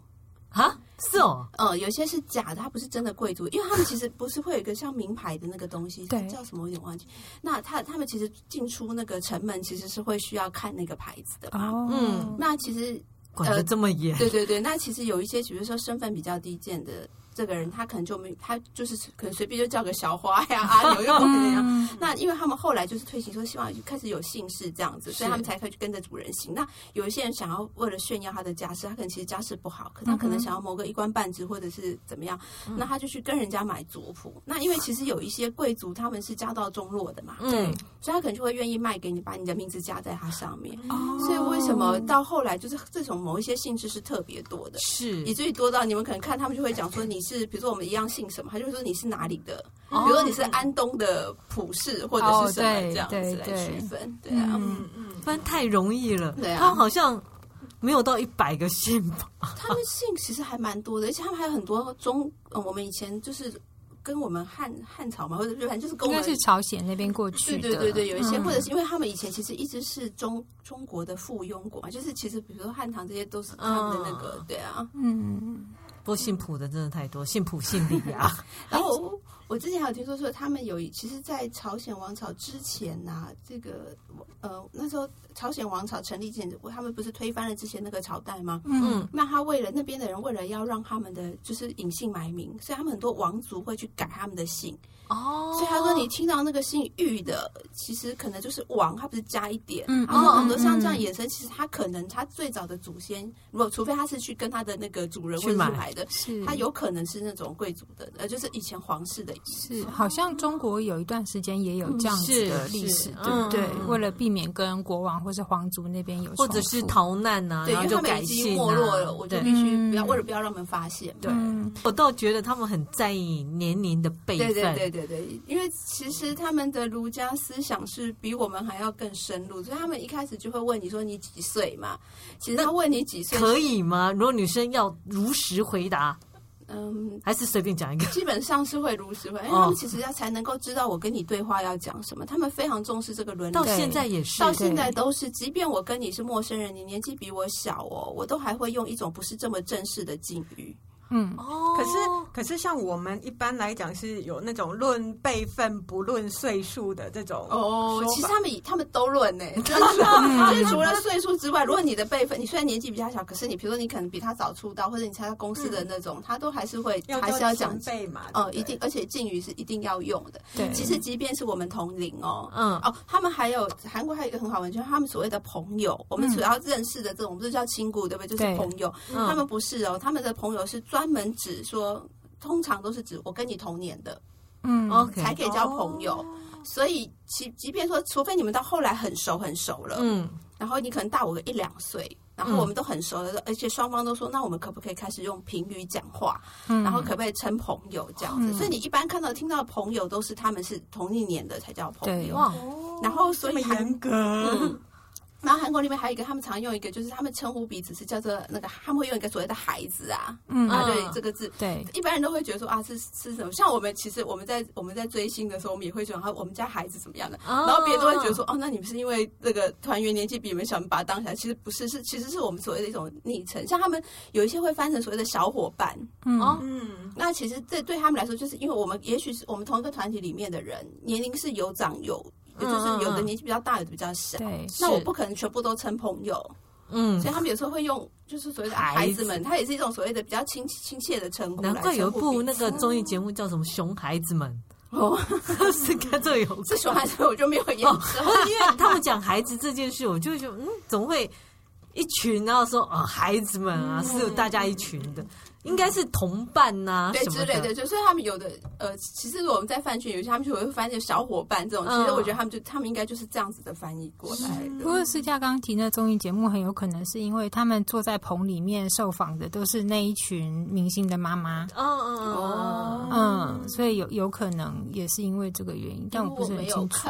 啊，是哦，嗯，有些是假的，他不是真的贵族，因为他们其实不是会有一个像名牌的那个东西，对，叫什么我有点忘记。那他他们其实进出那个城门其实是会需要看那个牌子的嘛，哦、嗯，那其实管的这么严、呃，对对对，那其实有一些，比如说身份比较低贱的。这个人他可能就没，他就是可能随便就叫个小花呀、阿牛又怎么样？那因为他们后来就是推行说，希望开始有姓氏这样子，所以他们才可以去跟着主人姓。那有一些人想要为了炫耀他的家世，他可能其实家世不好，可他可能想要谋个一官半职或者是怎么样，那他就去跟人家买族谱。那因为其实有一些贵族他们是家道中落的嘛，对，所以他可能就会愿意卖给你，把你的名字加在他上面。所以为什么到后来就是这种某一些姓氏是特别多的，是以至于多到你们可能看他们就会讲说你。是，比如说我们一样姓什么，他就会说你是哪里的，比如说你是安东的普氏或者是什么这样子来区分，对啊，嗯嗯，不然太容易了，对啊，他们好像没有到一百个姓吧？他们姓其实还蛮多的，而且他们还有很多中，嗯，我们以前就是跟我们汉汉朝嘛，或者日本就是跟我们是朝鲜那边过去的，对对对，有一些，或者是因为他们以前其实一直是中中国的附庸国嘛，就是其实比如说汉唐这些都是他们的那个，对啊，嗯。不过姓朴的真的太多，姓朴姓李啊。然后我，之前还有听说说，他们有其实，在朝鲜王朝之前呐、啊，这个呃那时候朝鲜王朝成立前，他们不是推翻了之前那个朝代吗？嗯，那他为了那边的人，为了要让他们的就是隐姓埋名，所以他们很多王族会去改他们的姓。哦，所以他说你听到那个姓玉的，其实可能就是王，他不是加一点。嗯，然后很多像这样衍生，其实他可能他最早的祖先，如果除非他是去跟他的那个主人去买的，是，他有可能是那种贵族的，呃，就是以前皇室的。是，好像中国有一段时间也有这样子的历史，对不对？为了避免跟国王或是皇族那边有，或者是逃难呐，然后就改姓没落了，我就必须不要，为了不要让他们发现。对，我倒觉得他们很在意年龄的辈分。对对对。对对，因为其实他们的儒家思想是比我们还要更深入，所以他们一开始就会问你说你几岁嘛？其实他问你几岁可以吗？如果女生要如实回答，嗯，还是随便讲一个？基本上是会如实回答，因为他们其实要才能够知道我跟你对话要讲什么，他们非常重视这个伦理。到现在也是，到现在都是，即便我跟你是陌生人，你年纪比我小哦，我都还会用一种不是这么正式的敬语。嗯，哦，可是可是像我们一般来讲是有那种论辈分不论岁数的这种哦，其实他们他们都论呢，就是除了岁数之外，如果你的辈分，你虽然年纪比较小，可是你比如说你可能比他早出道，或者你参加公司的那种，他都还是会还是要讲辈嘛，哦，一定，而且敬语是一定要用的。对，其实即便是我们同龄哦，嗯，哦，他们还有韩国还有一个很好玩，就是他们所谓的朋友，我们主要认识的这种不是叫亲故，对不对？就是朋友，他们不是哦，他们的朋友是。专门指说，通常都是指我跟你同年的，嗯，OK，才可以交朋友。哦、所以，其即便说，除非你们到后来很熟很熟了，嗯，然后你可能大我个一两岁，然后我们都很熟了，嗯、而且双方都说，那我们可不可以开始用平语讲话？嗯，然后可不可以称朋友这样子？嗯、所以你一般看到听到的朋友都是他们是同一年的才叫朋友。哇，然后所以严格。嗯然后韩国那边还有一个，他们常用一个，就是他们称呼彼此是叫做那个，他们会用一个所谓的孩子啊，嗯，啊，对这个字，对，一般人都会觉得说啊，是是什么？像我们其实我们在我们在追星的时候，我们也会说啊，我们家孩子怎么样的，然后别人都会觉得说哦，那你们是因为那个团员年纪比你们小，你把他当起来，其实不是，是其实是我们所谓的一种昵称，像他们有一些会翻成所谓的小伙伴，嗯，嗯，那其实这对他们来说，就是因为我们也许是我们同一个团体里面的人，年龄是有长有。也就是有的年纪比较大，有的比较小。对，那我不可能全部都称朋友。嗯，所以他们有时候会用，就是所谓的孩子们，他也是一种所谓的比较亲亲切的称呼。难怪有一部那个综艺节目叫什么《熊孩子们》哦，是跟这有 是熊孩子们，我就没有研究。因为他们讲孩子这件事，我就觉得嗯，怎么会一群然后说啊孩子们啊，是有大家一群的。应该是同伴呐、啊，对之类的，就是他们有的呃，其实我们在饭圈有些他们就会翻译小伙伴这种，嗯、其实我觉得他们就他们应该就是这样子的翻译过来的。不过思佳刚刚提那综艺节目，很有可能是因为他们坐在棚里面受访的都是那一群明星的妈妈，嗯嗯哦嗯，所以有有可能也是因为这个原因，但我不是很清楚。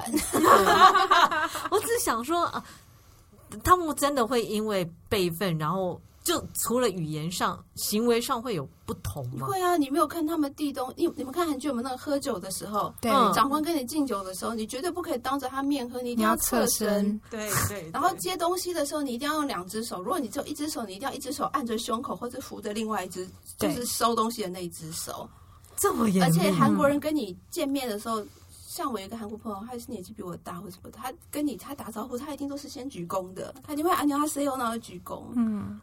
我 只是想说啊，他们真的会因为辈分，然后。就除了语言上，行为上会有不同吗？会啊，你没有看他们递东，你你们看韩剧，我们那个喝酒的时候，对，长官跟你敬酒的时候，你绝对不可以当着他面喝，你一定要侧身，对对。然后接东西的时候，你一定要用两只手，如果你只有一只手，你一定要一只手按着胸口或者扶着另外一只，就是收东西的那一只手。这么严，而且韩国人跟你见面的时候。像我一个韩国朋友，他也是年纪比我大，或什么，他跟你他打招呼，他一定都是先鞠躬的，他一定会按钮他 say 然后鞠躬。嗯，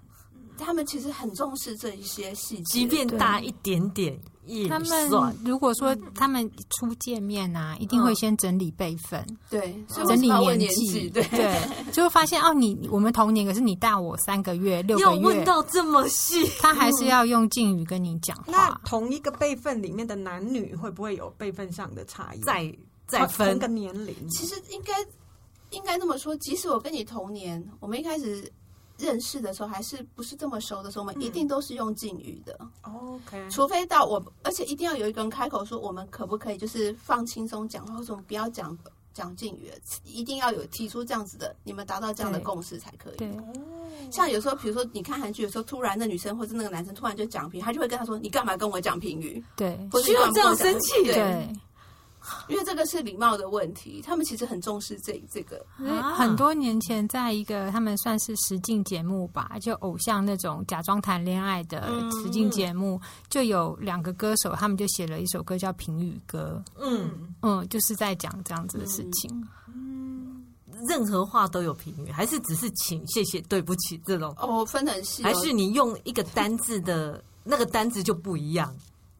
他们其实很重视这一些细节，即便大一点点。他们如果说他们初见面啊，一定会先整理辈分，对，整理年纪，对对，就会发现哦，你我们同年，可是你大我三个月、六个月，问到这么细，他还是要用敬语跟你讲话。那同一个辈分里面的男女会不会有辈分上的差异？再。再分个年龄，其实应该应该这么说。即使我跟你同年，我们一开始认识的时候，还是不是这么熟的时候，我们一定都是用敬语的。OK，除非到我，而且一定要有一个人开口说，我们可不可以就是放轻松讲话，或者我们不要讲讲敬语，一定要有提出这样子的，你们达到这样的共识才可以。对，像有时候，比如说你看韩剧，有时候突然那女生或者那个男生突然就讲评，他就会跟他说：“你干嘛跟我讲评语？”对，需要这样生气？对。因为这个是礼貌的问题，他们其实很重视这这个。很多年前，在一个他们算是实境节目吧，就偶像那种假装谈恋爱的实境节目，就有两个歌手，他们就写了一首歌叫《评语歌》。嗯嗯，就是在讲这样子的事情。嗯，任何话都有评语，还是只是请、谢谢、对不起这种？哦，分很细，还是你用一个单字的那个单字就不一样？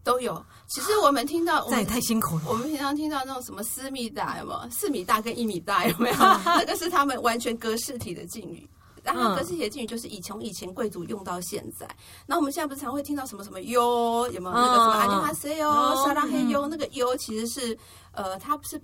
都有，其实我们听到，这也太辛苦了。我们平常听到那种什么思密达有没有？四米大跟一米大有没有？那个是他们完全格式体的敬语。然后格式体的敬语就是以从以前贵族用到现在。那我们现在不是常会听到什么什么哟？有没有那个什么阿尼哈塞哟、沙拉嘿哟？那个哟其实是呃，它不是。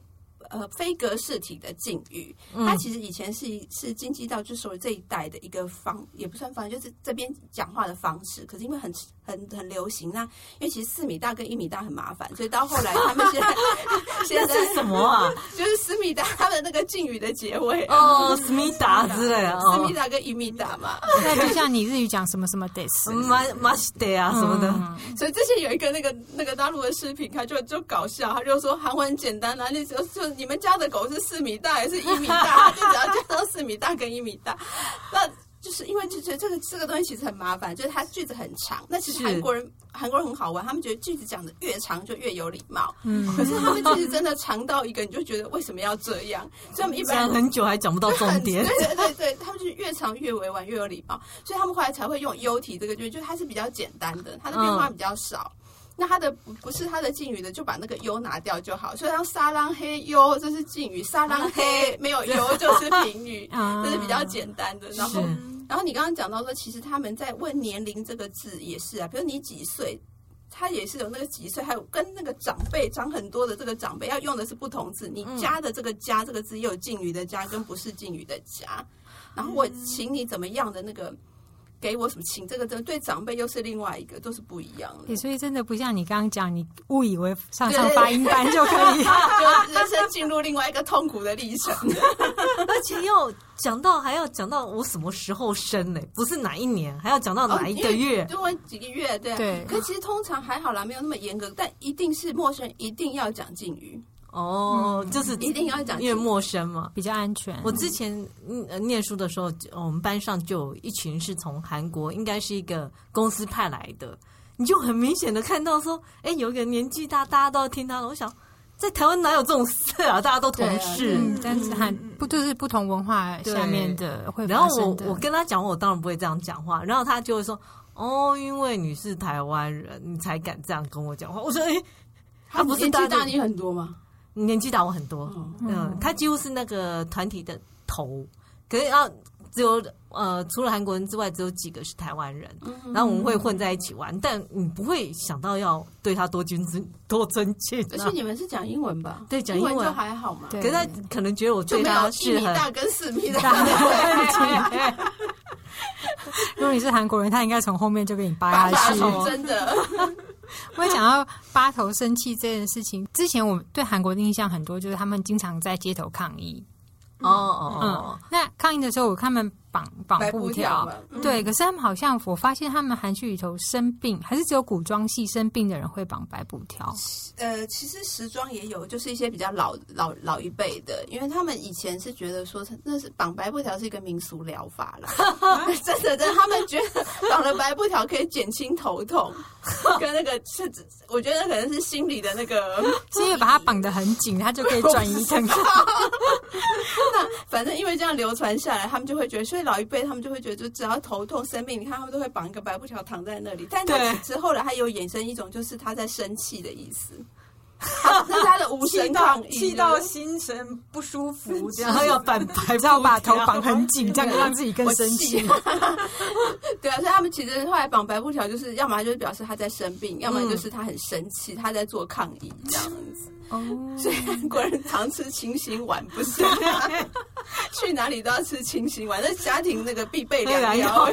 呃，非格式体的敬语，它其实以前是是经济到，就是属于这一代的一个方，也不算方，就是这边讲话的方式。可是因为很很很流行，那因为其实四米大跟一米大很麻烦，所以到后来他们现在 现在是什么啊？就是思密达他的那个敬语的结尾哦，思密达 之类的，思密达跟一米大嘛。那就像你日语讲什么什么 des，马马西德啊什么的。所以之前有一个那个那个大陆的视频，他就就搞笑，他就说韩文简单啊，那就就。你们家的狗是四米大还是一米大？就只要叫到四米大跟一米大，那就是因为就觉得这个这个东西其实很麻烦，就是它句子很长。那其实韩国人韩国人很好玩，他们觉得句子讲的越长就越有礼貌。嗯，可是他们其实真的长到一个，你就觉得为什么要这样？所以他们一般讲很久还讲不到重点。对对对对，他们就是越长越委婉越有礼貌，所以他们后来才会用优体这个句，就它是比较简单的，它的变化比较少。那他的不不是他的敬语的，就把那个优拿掉就好。所以像沙浪嘿优，这是敬语；沙浪嘿 没有优就是平语，这是比较简单的。然后，然后你刚刚讲到说，其实他们在问年龄这个字也是啊，比如你几岁，他也是有那个几岁，还有跟那个长辈长很多的这个长辈要用的是不同字。你家的这个“家”这个字，也有敬语的“家”跟不是敬语的“家”。然后我请你怎么样的那个。给我什么请这个这对长辈又是另外一个，都是不一样的。所以真的不像你刚刚讲，你误以为上上发音班就可以，就人生进入另外一个痛苦的历程。而且又讲到还要讲到我什么时候生呢？不是哪一年，还要讲到哪一个月？就问几个月，对对。可其实通常还好啦，没有那么严格，但一定是陌生人一定要讲敬语。哦，就是一定要讲，因为陌生嘛，比较安全。我之前嗯念书的时候，我们班上就有一群是从韩国，应该是一个公司派来的，你就很明显的看到说，哎，有一个年纪大，大家都要听他的。我想，在台湾哪有这种事啊？大家都同事，啊嗯、但是还不就是不同文化下面的会。然后我我跟他讲，我当然不会这样讲话。然后他就会说，哦，因为你是台湾人，你才敢这样跟我讲话。我说，哎，他不是年纪大你很多吗？年纪大我很多，嗯，他几乎是那个团体的头，可是要只有呃，除了韩国人之外，只有几个是台湾人，然后我们会混在一起玩，但你不会想到要对他多尊敬、多尊敬。而且你们是讲英文吧？对，讲英文就还好嘛。可是他可能觉得我对他是很大跟四米的大的问题。如果你是韩国人，他应该从后面就给你扒下去，真的。我也讲到八头生气这件事情，之前我对韩国的印象很多，就是他们经常在街头抗议。哦哦哦，那抗议的时候，我看他们。绑绑布条，对，可是他们好像我发现他们韩剧里头生病，还是只有古装戏生病的人会绑白布条。呃，其实时装也有，就是一些比较老老老一辈的，因为他们以前是觉得说，那是绑白布条是一个民俗疗法了，真的，真的，他们觉得绑了白布条可以减轻头痛，跟那个是，我觉得可能是心理的那个，是因为把它绑得很紧，它就可以转移疼痛。那反正因为这样流传下来，他们就会觉得说。老一辈他们就会觉得，就只要头痛生病，你看他们都会绑一个白布条躺在那里。但他之后来还有衍生一种，就是他在生气的意思。是他的无声抗议，气到心神不舒服，然后要绑白，要把头绑很紧，这样让自己更生气。对啊，所以他们其实后来绑白布条，就是要么就是表示他在生病，要么就是他很生气，他在做抗议这样子。哦，所以韩国人常吃清心丸，不是？去哪里都要吃清心丸，那家庭那个必备良药。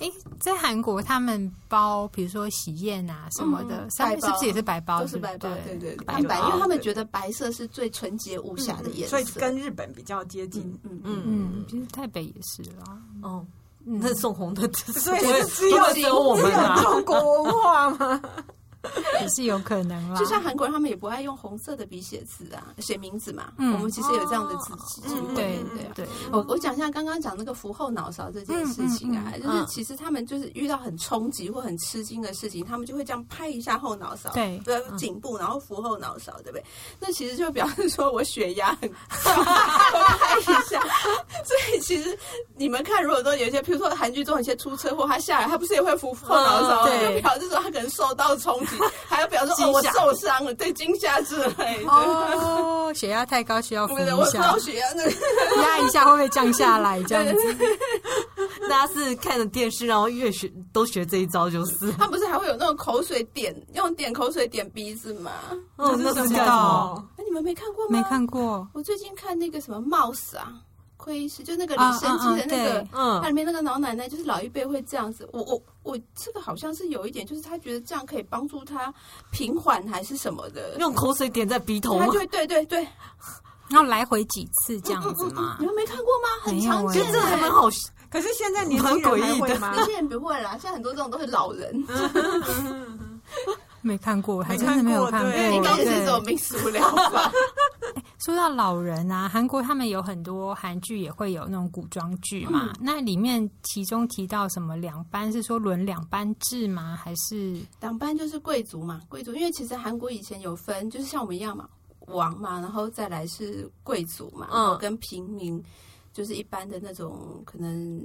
哎，在韩国他们包，比如说喜宴啊什么的，上面是不是也是白包？都是白包，对对对，白白，因为他们觉得白色是最纯洁无瑕的颜色，所以跟日本比较接近。嗯嗯嗯，其实台北也是啦。哦，那送红的，所以只有只有我们中国文化吗？也是有可能啦，就像韩国人，他们也不爱用红色的笔写字啊，写名字嘛。嗯，我们其实有这样的字迹。对对对，我我讲一下刚刚讲那个服后脑勺这件事情啊，就是其实他们就是遇到很冲击或很吃惊的事情，他们就会这样拍一下后脑勺，对，颈部，然后服后脑勺，对不对？那其实就表示说我血压很高，拍一下。所以其实你们看，如果说有一些，譬如说韩剧中有一些出车祸，他下来，他不是也会扶后脑勺，就表示说他可能受到冲击。还要表示哦，我受伤了，对惊吓之类的。哦，血压太高需要服一下。我高血压，压一下会不会降下来？这样子，大家是看着电视，然后越学都学这一招，就是。他不是还会有那种口水点，用点口水点鼻子吗？哦，那是什么？哎，你们没看过吗？没看过。我最近看那个什么 Mouse 啊。窥视就那个李生基的那个，嗯，它里面那个老奶奶就是老一辈会这样子。我我我，这个好像是有一点，就是他觉得这样可以帮助他平缓还是什么的，用口水点在鼻头，对对对对，然后来回几次这样子吗？你们没看过吗？很常见，这还蛮好。可是现在年轻人会吗？年轻人不会啦，现在很多这种都是老人。没看过，还真的没有看过。应该是这种民俗疗法。说到老人啊，韩国他们有很多韩剧也会有那种古装剧嘛。嗯、那里面其中提到什么两班，是说轮两班制吗？还是两班就是贵族嘛？贵族，因为其实韩国以前有分，就是像我们一样嘛，王嘛，然后再来是贵族嘛，然后跟平民，就是一般的那种可能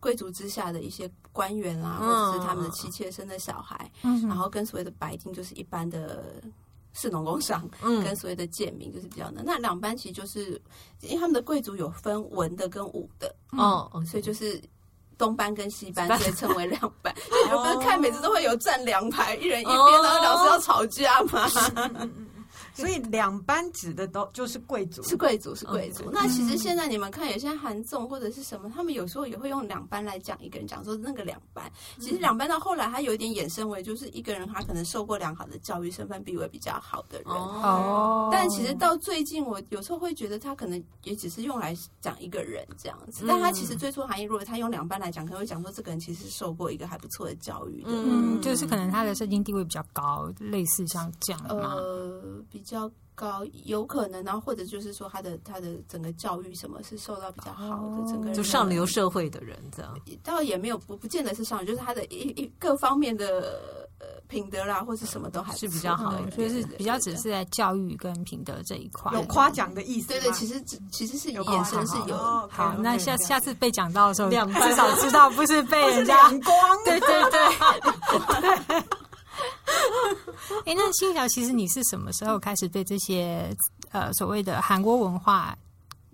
贵族之下的一些官员啊，或者是他们的妻妾生的小孩，嗯、然后跟所谓的白丁就是一般的。是农工商，跟所谓的贱民就是比较难。嗯、那两班其实就是因为他们的贵族有分文的跟武的。哦，所以就是东班跟西班，所以称为两班。就你们不是看每次都会有站两排，一人一边，然后老师要吵架吗？所以两班指的都就是贵族，是贵族，是贵族。那其实现在你们看，有些韩综或者是什么，他们有时候也会用两班来讲一个人，讲说那个两班。其实两班到后来，他有一点衍生为，就是一个人他可能受过良好的教育，身份地位比较好的人。哦。但其实到最近，我有时候会觉得他可能也只是用来讲一个人这样子。但他其实最初含义，如果他用两班来讲，可能会讲说这个人其实受过一个还不错的教育的。嗯，就是可能他的社经地位比较高，类似像这样的。呃，比。比较高，有可能，然后或者就是说，他的他的整个教育什么是受到比较好的，整个人就上流社会的人这样，倒也没有不不见得是上流，就是他的一一各方面的呃品德啦，或是什么都还是比较好的，所以是比较只是在教育跟品德这一块有夸奖的意思。对对，其实其实是眼神是有。好，那下下次被讲到的时候，至少知道不是被 人家光。对对对。哎，那欣晓，其实你是什么时候开始对这些呃所谓的韩国文化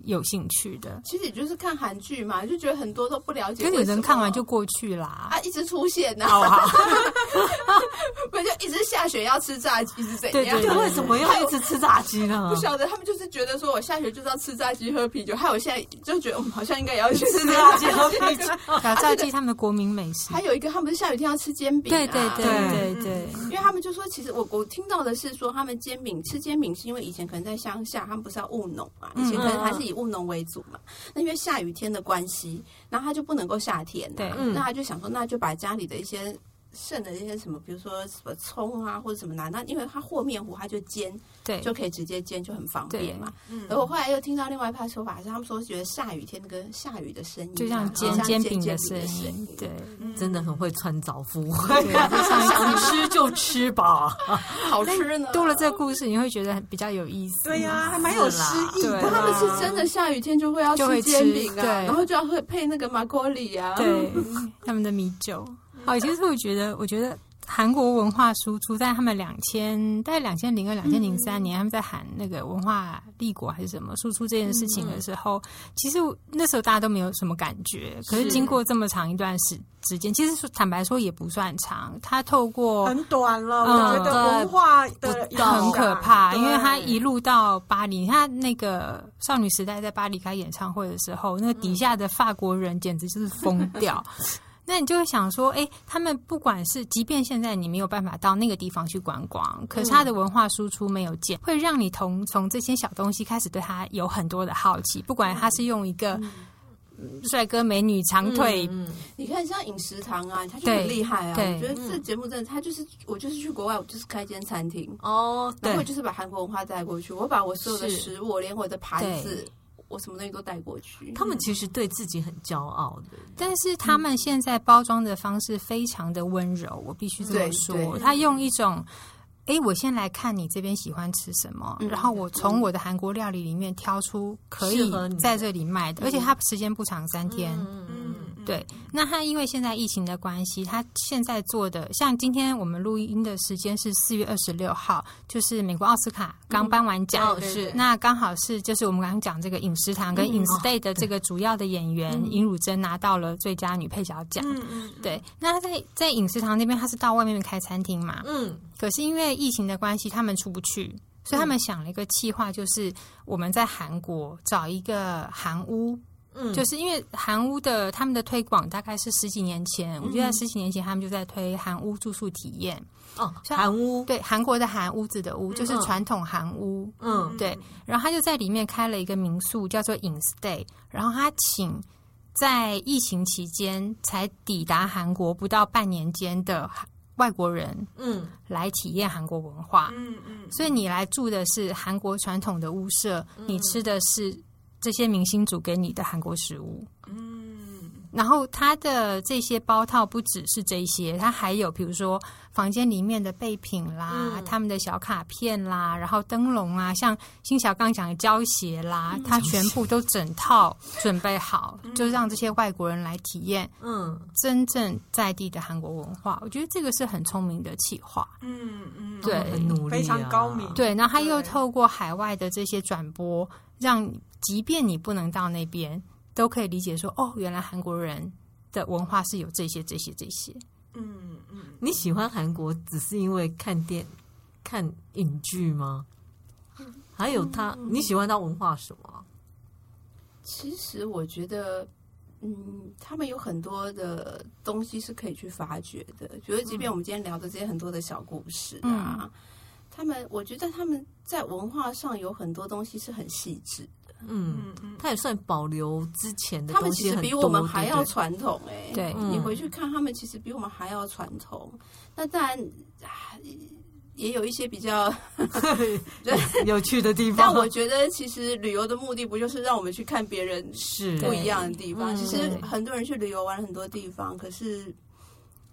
有兴趣的？其实也就是看韩剧嘛，就觉得很多都不了解。可是人看完就过去啦，啊，一直出现呢，不就一直下雪要吃炸鸡是怎样？对对对，为什么要一直吃炸鸡呢？不晓得，他们就是觉得说我下雪就是要吃炸鸡喝啤酒，还有现在就觉得我们好像应该也要去 吃炸鸡喝啤酒。炸鸡他们的国民美食，还有一个他们是下雨天要吃煎饼，对对对对对，因为他们就说，其实我我听到的是说，他们煎饼吃煎饼是因为以前可能在乡下，他们不是要务农嘛，以前可能还是以务农为主嘛。那因为下雨天的关系，然后他就不能够下田，对，那他就想说，那就把家里的一些。剩的这些什么，比如说什么葱啊，或者什么拿，那因为它和面糊，它就煎，对，就可以直接煎，就很方便嘛。嗯。而我后来又听到另外一派说法，是他们说觉得下雨天那个下雨的声音，就像煎煎饼的声音，对，真的很会穿凿附会。想 吃就吃吧，好吃呢。多了这个故事，你会觉得比较有意思。对呀，还蛮有诗意的。他们是真的下雨天就会要吃煎饼啊，然后就要会配那个马锅里啊，对，他们的米酒。哦，其实我觉得，我觉得韩国文化输出在他们两千，大概两千零二、两千零三年，他们在喊那个文化立国还是什么输出这件事情的时候，其实那时候大家都没有什么感觉。可是经过这么长一段时时间，其实坦白说也不算长。他透过很短了，我觉得文化的很可怕，因为他一路到巴黎，他那个少女时代在巴黎开演唱会的时候，那个底下的法国人简直就是疯掉。那你就会想说，哎，他们不管是，即便现在你没有办法到那个地方去观光，可是他的文化输出没有减，会让你从从这些小东西开始对他有很多的好奇。不管他是用一个帅哥美女长腿，嗯嗯、你看像饮食堂啊，他就很厉害啊。我觉得这节目真的，他就是我就是去国外，我就是开一间餐厅哦，然后就是把韩国文化带过去，我把我所有的食物，我连我的盘子。我什么东西都带过去，他们其实对自己很骄傲的，但是他们现在包装的方式非常的温柔，我必须这么说。他用一种，哎，我先来看你这边喜欢吃什么，然后我从我的韩国料理里面挑出可以在这里卖的，而且它时间不长，三天。对，那他因为现在疫情的关系，他现在做的像今天我们录音的时间是四月二十六号，就是美国奥斯卡刚颁完奖，是那刚好是就是我们刚刚讲这个饮食堂跟 In-Stay 的这个主要的演员尹汝贞拿到了最佳女配角奖。嗯嗯对，那他在在饮食堂那边，他是到外面开餐厅嘛？嗯，可是因为疫情的关系，他们出不去，所以他们想了一个计划，就是我们在韩国找一个韩屋。嗯，就是因为韩屋的他们的推广大概是十几年前，我觉得十几年前他们就在推韩屋住宿体验。哦，韩屋对韩国的韩屋子的屋，就是传统韩屋。嗯，对。然后他就在里面开了一个民宿，叫做 In-Stay。然后他请在疫情期间才抵达韩国不到半年间的外国人，嗯，来体验韩国文化。嗯嗯。所以你来住的是韩国传统的屋舍，你吃的是。这些明星煮给你的韩国食物，嗯，然后它的这些包套不只是这些，它还有比如说房间里面的备品啦，嗯、他们的小卡片啦，然后灯笼啊，像欣晓刚讲的胶鞋啦，它全部都整套准备好，嗯、就让这些外国人来体验，嗯，真正在地的韩国文化。我觉得这个是很聪明的企划，嗯嗯，对，很努力、啊，非常高明。对，然后他又透过海外的这些转播，让即便你不能到那边，都可以理解说，哦，原来韩国人的文化是有这些、这些、这些。嗯嗯，你喜欢韩国只是因为看电、看影剧吗？还有他，你喜欢他文化什么？其实我觉得，嗯，他们有很多的东西是可以去发掘的。觉得，即便我们今天聊的这些很多的小故事啊，嗯、他们，我觉得他们在文化上有很多东西是很细致的。嗯嗯，他也算保留之前的，他们其实比我们还要传统、欸。哎，对，你回去看，他们其实比我们还要传统。那当然。也有一些比较 有趣的地方，但我觉得其实旅游的目的不就是让我们去看别人是不一样的地方？其实很多人去旅游玩很多地方，可是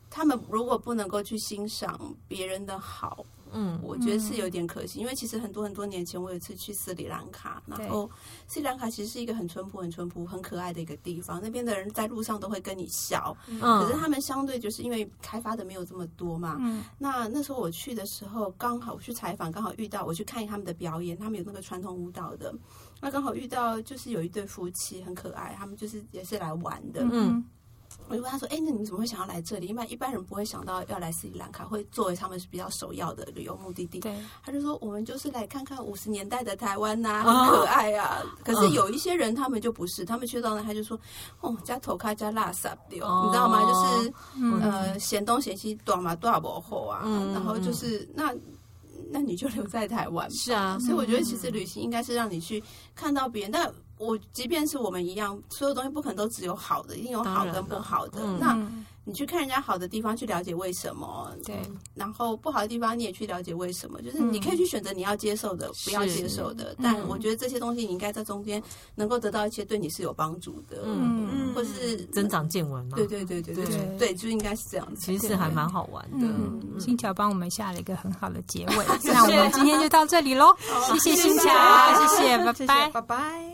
他们如果不能够去欣赏别人的好。嗯，我觉得是有点可惜，因为其实很多很多年前，我有一次去斯里兰卡，然后斯里兰卡其实是一个很淳朴、很淳朴、很可爱的一个地方。那边的人在路上都会跟你笑，嗯，可是他们相对就是因为开发的没有这么多嘛。嗯，那那时候我去的时候，刚好我去采访，刚好遇到我去看他们的表演，他们有那个传统舞蹈的，那刚好遇到就是有一对夫妻很可爱，他们就是也是来玩的，嗯。我就问他说：“哎、欸，那你怎么会想要来这里？一般一般人不会想到要来斯里兰卡，会作为他们是比较首要的旅游目的地。”对，他就说：“我们就是来看看五十年代的台湾呐、啊，很可爱啊。哦”可是有一些人他们就不是，他们去到那他就说：“哦，加头卡加拉萨丢，哦、你知道吗？就是、嗯、呃，嫌东嫌西，多嘛多少不厚啊。嗯”然后就是那那你就留在台湾是啊。所以我觉得其实旅行应该是让你去看到别人，但。我即便是我们一样，所有东西不可能都只有好的，一定有好跟不好的。嗯、那你去看人家好的地方，去了解为什么？对。然后不好的地方，你也去了解为什么？就是你可以去选择你要接受的，嗯、不要接受的。但我觉得这些东西，你应该在中间能够得到一些对你是有帮助的，嗯，嗯或是增长见闻嘛。对对对对对对，对，对，就应该是这样子。其实还蛮好玩的。新桥帮我们下了一个很好的结尾，那我们今天就到这里喽。谢谢新桥，谢谢，拜拜，拜拜。